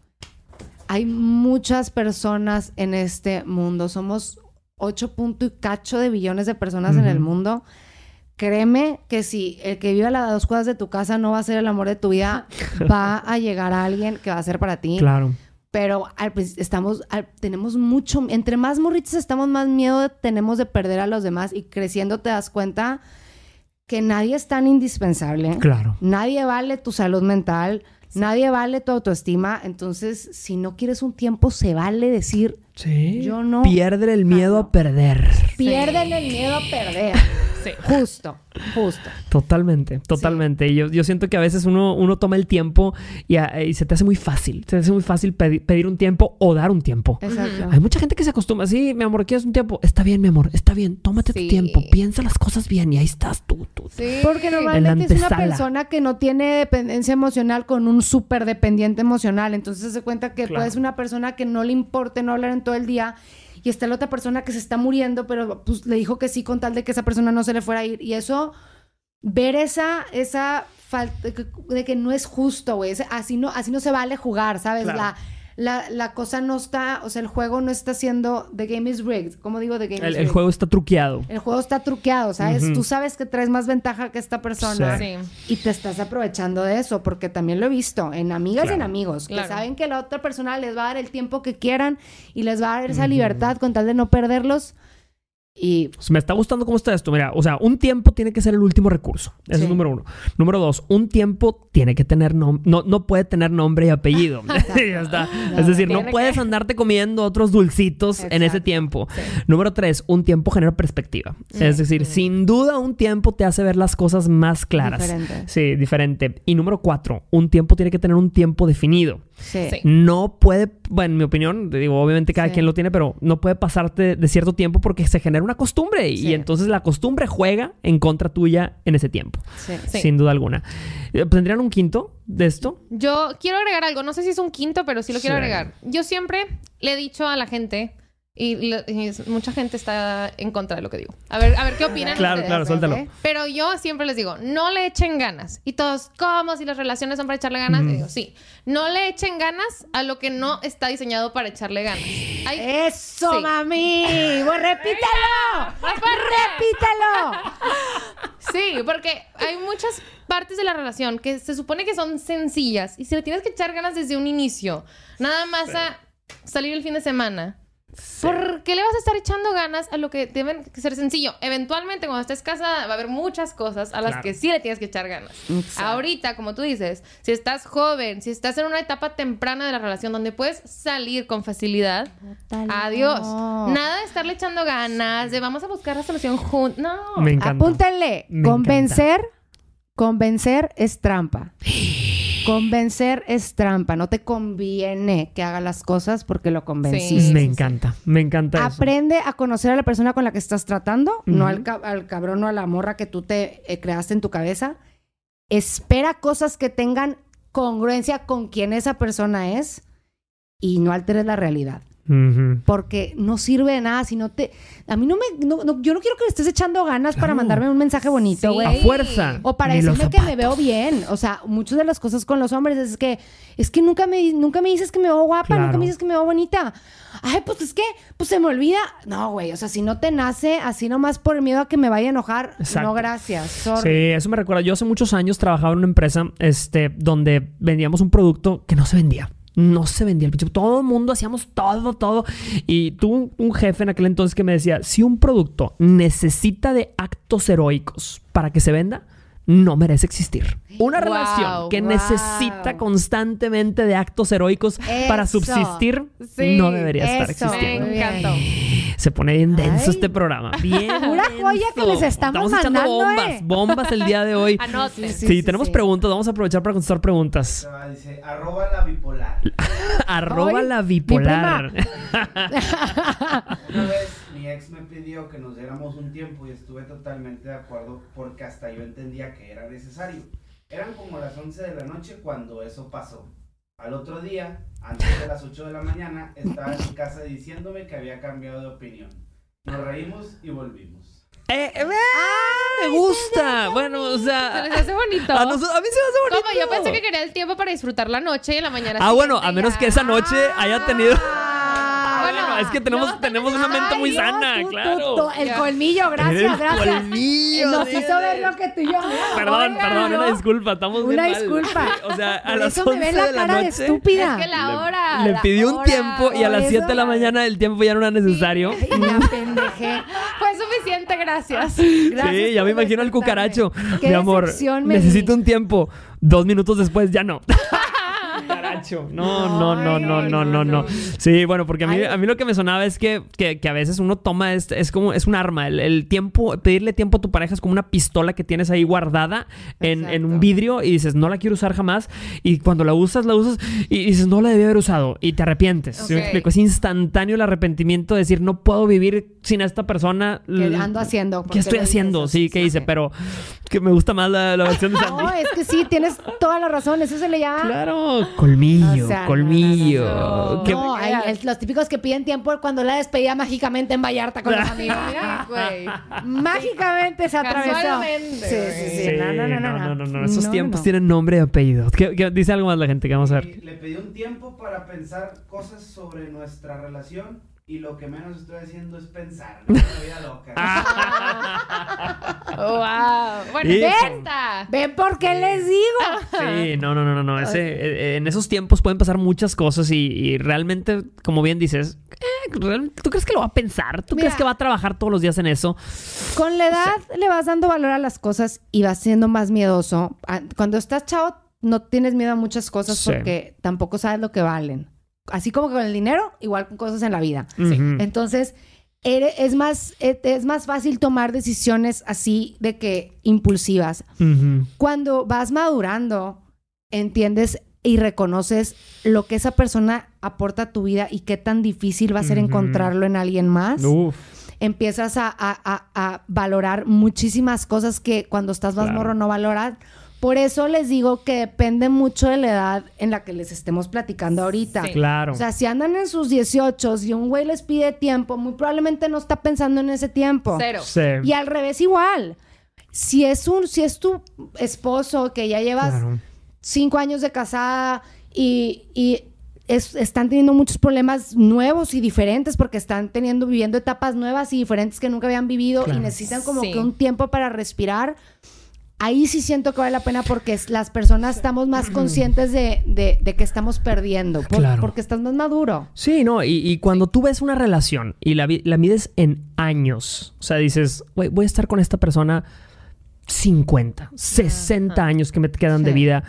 Hay muchas personas en este mundo. Somos 8 punto y cacho de billones de personas en el mundo. Créeme que si el que vive a las dos cuadras de tu casa no va a ser el amor de tu vida, va a llegar a alguien que va a ser para ti. Claro. Pero al estamos, al- tenemos mucho, entre más morritos estamos, más miedo tenemos de perder a los demás y creciendo te das cuenta que nadie es tan indispensable. Claro. Nadie vale tu salud mental, nadie vale tu autoestima. Entonces, si no quieres un tiempo, se vale decir, Sí. Yo no Pierde el miedo a perder. pierden el miedo a perder. Sí. Justo, justo. Totalmente, totalmente. Y yo, yo siento que a veces uno, uno toma el tiempo y, a- y se te hace muy fácil. Se te hace muy fácil pedi- pedir un tiempo o dar un tiempo. Exacto. Hay mucha gente que se acostumbra. Sí, mi amor, ¿quieres un tiempo? Está bien, mi amor, está bien. Tómate Sí. tu tiempo. Piensa las cosas bien y ahí estás tú. tú. Sí. Porque normalmente es una persona que no tiene dependencia emocional con un súper dependiente emocional. Entonces se cuenta que Claro. puede ser una persona que no le importe no hablar en todo el día y está la otra persona que se está muriendo, pero pues le dijo que sí con tal de que esa persona no se le fuera a ir. Y eso, ver esa, esa falta de que, no es justo, güey. Así no, así no se vale jugar, ¿sabes? La, la, la cosa no está, o sea, el juego no está siendo, the game is rigged. ¿Cómo digo the game El, is el rigged? juego está truqueado. El juego está truqueado, ¿sabes? Ujú. Tú sabes que traes más ventaja que esta persona. Sí. Y te estás aprovechando de eso, porque también lo he visto en amigas y en amigos, Claro. que saben que la otra persona les va a dar el tiempo que quieran y les va a dar esa libertad con tal de no perderlos. Y Pues me está gustando cómo está esto. Mira, o sea, un tiempo tiene que ser el último recurso. Eso Sí. es número uno. Número dos, un tiempo tiene que tener nom- no, no puede tener nombre y apellido. ya está. es decir, no puedes que- andarte comiendo otros dulcitos en ese Exacto. tiempo. Número tres, un tiempo genera perspectiva. Es decir, sin duda un tiempo te hace ver las cosas más claras. Diferente. Sí, diferente. Y número cuatro, un tiempo tiene que tener un tiempo definido. sí. Sí. No puede, bueno, en mi opinión, te digo, obviamente cada Sí. quien lo tiene, pero no puede pasarte de cierto tiempo porque se genera una costumbre y Sí. entonces la costumbre juega en contra tuya en ese tiempo, sí. Sí. sin duda alguna. Eh, ¿Tendrían un quinto de esto? Yo quiero agregar algo, no sé si es un quinto, pero sí lo quiero Sí. agregar. Yo siempre le he dicho a la gente, y, mucha gente está en contra de lo que digo. A ver, a ver qué opinan Claro, ustedes. claro, suéltalo. ¿eh? Pero yo siempre les digo, no le echen ganas. Y todos, ¿cómo? Si las relaciones son para echarle ganas. Y digo, sí. No le echen ganas a lo que no está diseñado para echarle ganas. Hay- ¡Eso, Sí. mami! Pues fuerte! ¡Repítelo! Sí, porque hay muchas partes de la relación que se supone que son sencillas y si le tienes que echar ganas desde un inicio, nada más a salir el fin de semana. ¿Por qué le vas a estar echando ganas a lo que deben ser sencillo? Eventualmente, cuando estés casada, va a haber muchas cosas a las Claro. que sí le tienes que echar ganas. Exacto. Ahorita, como tú dices, si estás joven, si estás en una etapa temprana de la relación donde puedes salir con facilidad, adiós. Nada de estarle echando ganas, de vamos a buscar la solución juntos. No. Me encanta. Apúntenle. Me convencer, convencer es trampa. Convencer es trampa. No te conviene que haga las cosas porque lo convenciste. Sí. me encanta, me encanta eso. Aprende a conocer a la persona con la que estás tratando, no al, ca- al cabrón o a la morra que tú te eh, creaste en tu cabeza. Espera cosas que tengan congruencia con quien esa persona es y no alteres la realidad. Porque no sirve de nada si no te... A mí no me... no- no- yo no quiero que le estés echando ganas para mandarme un mensaje bonito, Sí. güey. A fuerza. O para Ni decirme que me veo bien. O sea, muchas de las cosas con los hombres es que es que nunca me, nunca me dices que me veo guapa, Claro. nunca me dices que me veo bonita. Ay, pues es que, pues se me olvida. No, güey, o sea, si no te nace así nomás por el miedo a que me vaya a enojar, Exacto. no gracias. Sorry. Sí, eso me recuerda. Yo hace muchos años trabajaba en una empresa este, donde vendíamos un producto que no se vendía. No se vendía el pinche. Todo el mundo hacíamos todo, todo. Y tuve un, un jefe en aquel entonces que me decía: si un producto necesita de actos heroicos para que se venda, no merece existir. Una Wow, relación que wow. necesita constantemente de actos heroicos para subsistir Sí, no debería estar eso. Me existiendo. Bien. encantó. Se pone bien denso Ay. este programa. Bien. Pura joya que les estamos echando mandando, bombas, eh. bombas el día de hoy. Anoten. Sí, Sí, sí, tenemos sí. preguntas. Vamos a aprovechar para contestar preguntas. Dice, arroba la bipolar. Arroba la mi bipolar. Mi ex me pidió que nos diéramos un tiempo y estuve totalmente de acuerdo porque hasta yo entendía que era necesario. Eran como las 11 de la noche cuando eso pasó. Al otro día, antes de las 8 de la mañana, estaba en mi casa diciéndome que había cambiado de opinión. Nos reímos y volvimos. Eh, eh, me gusta. Bueno, o Se sea. les hace bonito. A, nosotros- a mí se me hace bonito. Como yo pensé que quería el tiempo para disfrutar la noche y en la mañana. Ah, bueno, a menos ya. que esa noche haya tenido. Ah, es que tenemos, no, tenemos una mente muy Dios, sana, tú, claro. tú, el Ya. colmillo, gracias, El gracias. colmillo, Nos sí, hizo ver sí. lo que tú y yo. Perdón, perdón, ¿no? una disculpa, estamos bien Una mal. disculpa. O sea, a Por las eso me 11 ven la de la cara de noche. estúpida. Es que la hora. Le pidió un tiempo y a las 7 de la mañana el tiempo ya no era necesario. Y me apendejé. Fue suficiente, gracias. Gracias sí, ya me imagino al despertarme. cucaracho. Mi amor, necesito un tiempo. Dos minutos después ya no. No, no, no, no, no, no, no. Sí, bueno, porque a mí, a mí lo que me sonaba es que, que, que a veces uno toma, este, es como, es un arma. El, el tiempo, pedirle tiempo a tu pareja es como una pistola que tienes ahí guardada en, en un vidrio y dices, no la quiero usar jamás. Y cuando la usas, la usas y dices, no la debí haber usado. Y te arrepientes. ¿Sí me explico? Es instantáneo el arrepentimiento de decir, no puedo vivir sin esta persona. ¿Qué ando haciendo? ¿Por ¿Qué estoy haciendo? Sí, ¿qué hice? Pero que me gusta más la, la versión de Sandy. No, es que sí, tienes toda la razón. Eso se le llama Claro, colmillo. Colmillo, O sea, no, colmillo. no, no. Qué- No, hay el- los típicos que piden tiempo cuando la despedida mágicamente en Vallarta con los amigos. Mira, Güey. mágicamente se atravesó. Sí, sí, sí. Sí, No, no, no, no. no, no, Esos No, tiempos no. tienen nombre y apellido. ¿Qué, qué- dice algo más la gente que vamos a ver. Le pedí un tiempo para pensar cosas sobre nuestra relación y lo que menos estoy haciendo es pensar. ¿no? Una vida loca. Wow. Bueno, Hijo. ¿Ven por qué les digo? Sí, no, no, no, no. no. Ese, eh, en esos tiempos pueden pasar muchas cosas y, y realmente, como bien dices, eh, ¿tú crees que lo va a pensar? ¿Tú Mira. crees que va a trabajar todos los días en eso? Con la edad le vas dando valor a las cosas y vas siendo más miedoso. Ah, Cuando estás chavo, no tienes miedo a muchas cosas Sí. porque tampoco sabes lo que valen. Así como con el dinero, igual con cosas en la vida. Ujú. Entonces, es más, e- es más fácil tomar decisiones así de que impulsivas. Cuando vas madurando, entiendes y reconoces lo que esa persona aporta a tu vida y qué tan difícil va a ser encontrarlo en alguien más. Uf. Empiezas a, a- a- a valorar muchísimas cosas que cuando estás más Claro. morro no valoras. Por eso les digo que depende mucho de la edad en la que les estemos platicando ahorita. Sí. Claro. O sea, si andan en sus 18 y un güey les pide tiempo, muy probablemente no está pensando en ese tiempo. Cero. Sí. Y al revés igual. Si es un, si es tu esposo que ya llevas Claro. cinco años de casada y, y es- están teniendo muchos problemas nuevos y diferentes porque están teniendo, viviendo etapas nuevas y diferentes que nunca habían vivido Claro. y necesitan como Sí. que un tiempo para respirar. Ahí sí siento que vale la pena porque las personas estamos más conscientes de, de- de que estamos perdiendo. por- Claro. Porque estás más maduro. Sí, no, y, y cuando tú ves una relación y la, vi- la mides en años, o sea, dices, "Güey, voy a estar con esta persona 50, 60 años que me quedan de vida.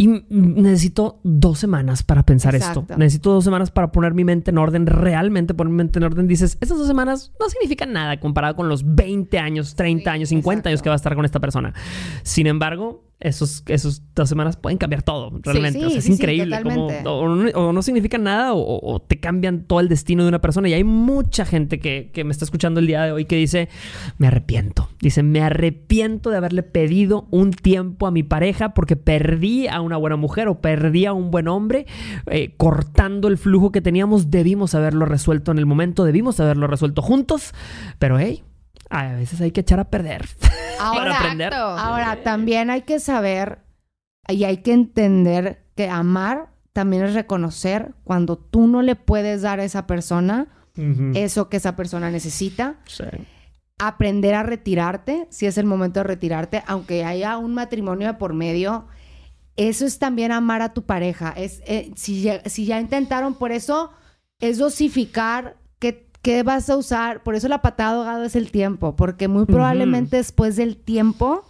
Y necesito dos semanas para pensar esto. Necesito dos semanas para poner mi mente en orden, realmente poner mi mente en orden. Dices, estas dos semanas no significan nada comparado con los 20 años, 30 años, 50 años que va a estar con esta persona. Sin embargo, esos, esos dos semanas pueden cambiar todo, realmente. sí, o sea, es sí, increíble. como, o, no, o no significan nada o te cambian todo el destino de una persona. Y hay mucha gente que, que me está escuchando el día de hoy que dice, me arrepiento. Dice, me arrepiento de haberle pedido un tiempo a mi pareja porque perdí a una buena mujer o perdí a un buen hombre eh, cortando el flujo que teníamos. Debimos haberlo resuelto en el momento, debimos haberlo resuelto juntos. Pero, hey, a veces hay que echar a perder para Ahora, aprender. Exacto. Ahora, también hay que saber y hay que entender que amar también es reconocer cuando tú no le puedes dar a esa persona Ujú. eso que esa persona necesita. Sí. Aprender a retirarte, si es el momento de retirarte, aunque haya un matrimonio de por medio. Eso es también amar a tu pareja. Es, eh, si, ya, si ya intentaron, por eso es dosificar qué, vas a usar. Por eso la patada de ahogado es el tiempo, porque muy probablemente después del tiempo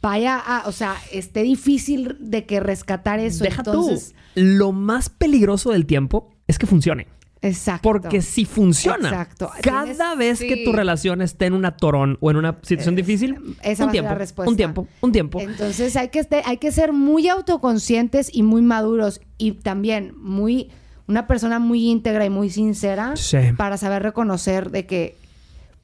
vaya a, o sea, esté difícil de que rescatar eso. Deja Entonces, tú. Lo más peligroso del tiempo es que funcione. exacto. Porque si funciona, Exacto. cada vez que tu relación esté en un atorón o en una situación difícil, esa un va a ser la respuesta. un tiempo, un tiempo. Entonces hay que, hay que ser muy autoconscientes y muy maduros y también muy una persona muy íntegra y muy sincera Sí. para saber reconocer de que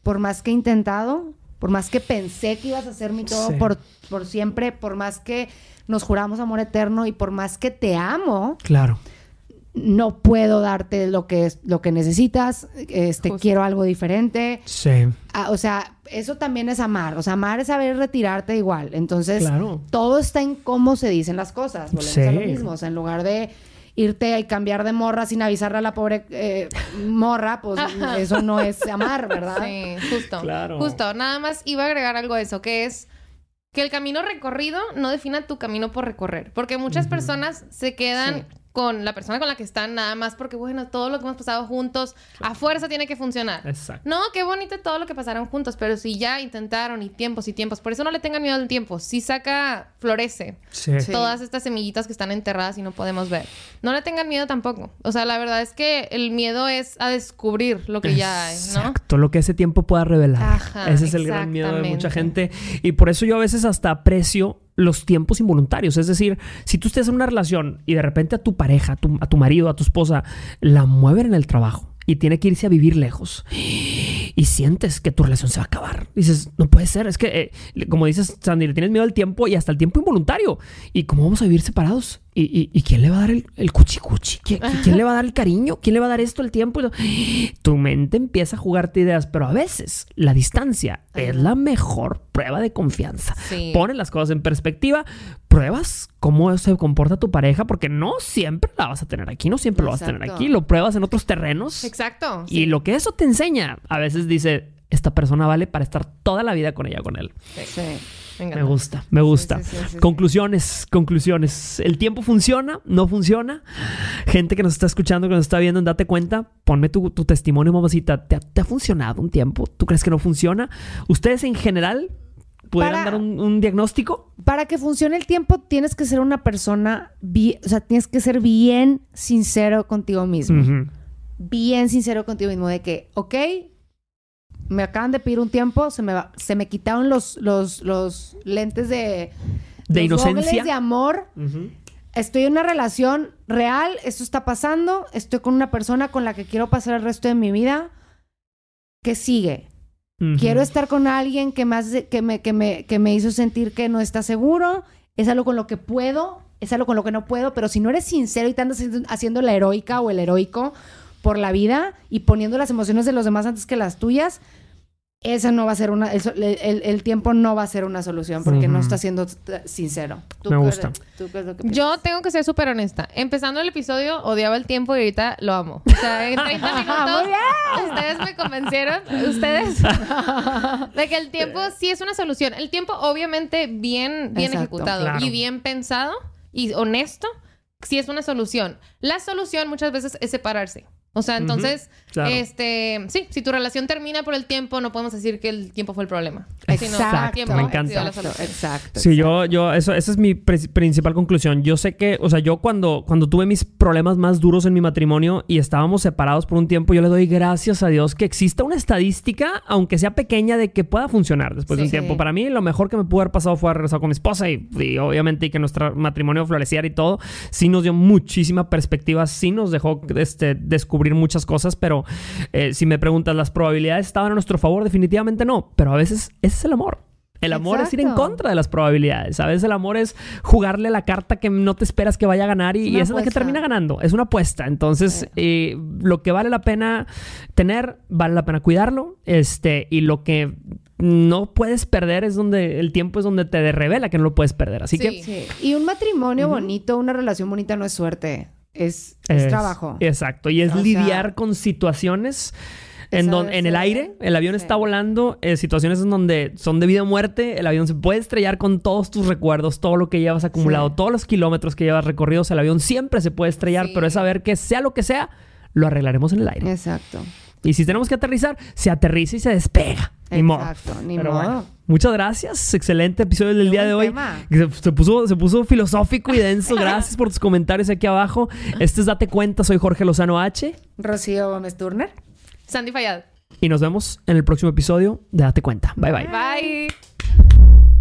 por más que he intentado, por más que pensé que ibas a ser mi todo Sí. por, por siempre, por más que nos juramos amor eterno y por más que te amo, Claro. no puedo darte lo que es lo que necesitas, este Justo. quiero algo diferente. Sí. Ah, o sea, eso también es amar. O sea, amar es saber retirarte igual. Entonces, Claro. todo está en cómo se dicen las cosas. Volvemos a lo Sí. mismo. O sea, en lugar de irte y cambiar de morra sin avisarle a la pobre eh, morra, pues eso no es amar, ¿verdad? Sí, justo. Claro. Justo. Nada más iba a agregar algo a eso, que es que el camino recorrido no defina tu camino por recorrer. Porque muchas personas se quedan Sí. Con la persona con la que están nada más porque, bueno, todo lo que hemos pasado juntos a fuerza tiene que funcionar. Exacto. No, qué bonito todo lo que pasaron juntos, pero si ya intentaron y tiempos y tiempos, por eso no le tengan miedo al tiempo. Si saca, florece. Sí. Todas estas semillitas que están enterradas y no podemos ver. No le tengan miedo tampoco. O sea, la verdad es que el miedo es a descubrir lo que ya hay, ¿no? Exacto, lo que ese tiempo pueda revelar. Ajá, ese es el gran miedo de mucha gente. Y por eso yo a veces hasta aprecio los tiempos involuntarios. Es decir, si tú estés en una relación y de repente a tu pareja, a tu, a tu marido, a tu esposa, la mueven en el trabajo y tiene que irse a vivir lejos y sientes que tu relación se va a acabar. Dices, no puede ser. Es que, eh, como dices, Sandy, le tienes miedo al tiempo y hasta el tiempo involuntario. ¿Y cómo vamos a vivir separados? ¿Y, y, quién le va a dar el, el cuchicuchi? ¿Quién, ¿Quién, le va a dar el cariño? ¿Quién le va a dar esto el tiempo? Tu mente empieza a jugarte ideas, pero a veces la distancia es la mejor prueba de confianza. Pone las cosas en perspectiva, pruebas cómo se comporta tu pareja, porque no siempre la vas a tener aquí, no siempre lo vas a tener aquí, lo pruebas en otros terrenos. Exacto. Y lo que eso te enseña, a veces dice, esta persona vale para estar toda la vida con ella, con él. Sí. Me gusta, me gusta. conclusiones, conclusiones. ¿El tiempo funciona? ¿No funciona? Gente que nos está escuchando, que nos está viendo, date cuenta, ponme tu, testimonio, mamacita. ¿Te ha, funcionado un tiempo? ¿Tú crees que no funciona? ¿Ustedes en general pudieran dar un, diagnóstico? Para que funcione el tiempo, tienes que ser una persona, o sea, tienes que ser bien sincero contigo mismo. Bien sincero contigo mismo de que, ok, me acaban de pedir un tiempo, se me, se me quitaron los, los, los lentes de... De inocencia. de amor. Estoy en una relación real, esto está pasando, estoy con una persona con la que quiero pasar el resto de mi vida. ¿Qué sigue? Quiero estar con alguien que, más, que, me, que, me, que me hizo sentir que no está seguro. Es algo con lo que puedo, es algo con lo que no puedo, pero si no eres sincero y te andas haciendo la heroica o el heroico por la vida y poniendo las emociones de los demás antes que las tuyas, esa no va a ser una, el, tiempo no va a ser una solución porque no está siendo sincero. Me gusta. Yo tengo que ser súper honesta. Empezando el episodio odiaba el tiempo y ahorita lo amo. O sea, en 30 minutos ustedes me convencieron, ustedes, de que el tiempo sí es una solución. El tiempo obviamente bien, bien ejecutado y bien pensado y honesto, sí es una solución. La solución muchas veces es separarse. O sea, entonces, este, sí, si tu relación termina por el tiempo, no podemos decir que el tiempo fue el problema. Exacto, me encanta. Exacto. Sí, yo, yo, eso, esa es mi principal conclusión. Yo sé que, o sea, yo cuando, cuando tuve mis problemas más duros en mi matrimonio y estábamos separados por un tiempo, yo le doy gracias a Dios que exista una estadística, aunque sea pequeña, de que pueda funcionar después de un tiempo. Para mí, lo mejor que me pudo haber pasado fue regresar con mi esposa y, y obviamente y que nuestro matrimonio floreciera y todo. Sí nos dio muchísima perspectiva, sí nos dejó este, descubrir muchas cosas, pero eh, si me preguntas, ¿las probabilidades estaban a nuestro favor? Definitivamente no, pero a veces ese es el amor. El amor es ir en contra de las probabilidades. A veces el amor es jugarle la carta que no te esperas que vaya a ganar y, esa es la que termina ganando. Es una apuesta. Entonces, eh, lo que vale la pena tener, vale la pena cuidarlo. Este, y lo que no puedes perder es donde el tiempo es donde te revela que no lo puedes perder. Así que. Y un matrimonio bonito, una relación bonita no es suerte es, trabajo. Exacto. Y es lidiar con situaciones en, donde, en el aire, el avión está volando, eh, situaciones en donde son de vida o muerte, el avión se puede estrellar con todos tus recuerdos, todo lo que llevas acumulado, todos los kilómetros que llevas recorridos, el avión siempre se puede estrellar, pero es saber que sea lo que sea, lo arreglaremos en el aire. Exacto. Y si tenemos que aterrizar, se aterriza y se despega. Ni modo. Exacto, ni modo. muchas gracias. Excelente episodio del día de hoy. Se, puso, se puso filosófico y denso. Gracias por tus comentarios aquí abajo. Este es Date Cuenta. Soy Jorge Lozano H. Rocío Gómez Turner. Sandy Fayad. Y nos vemos en el próximo episodio de Date Cuenta. Bye bye. Bye.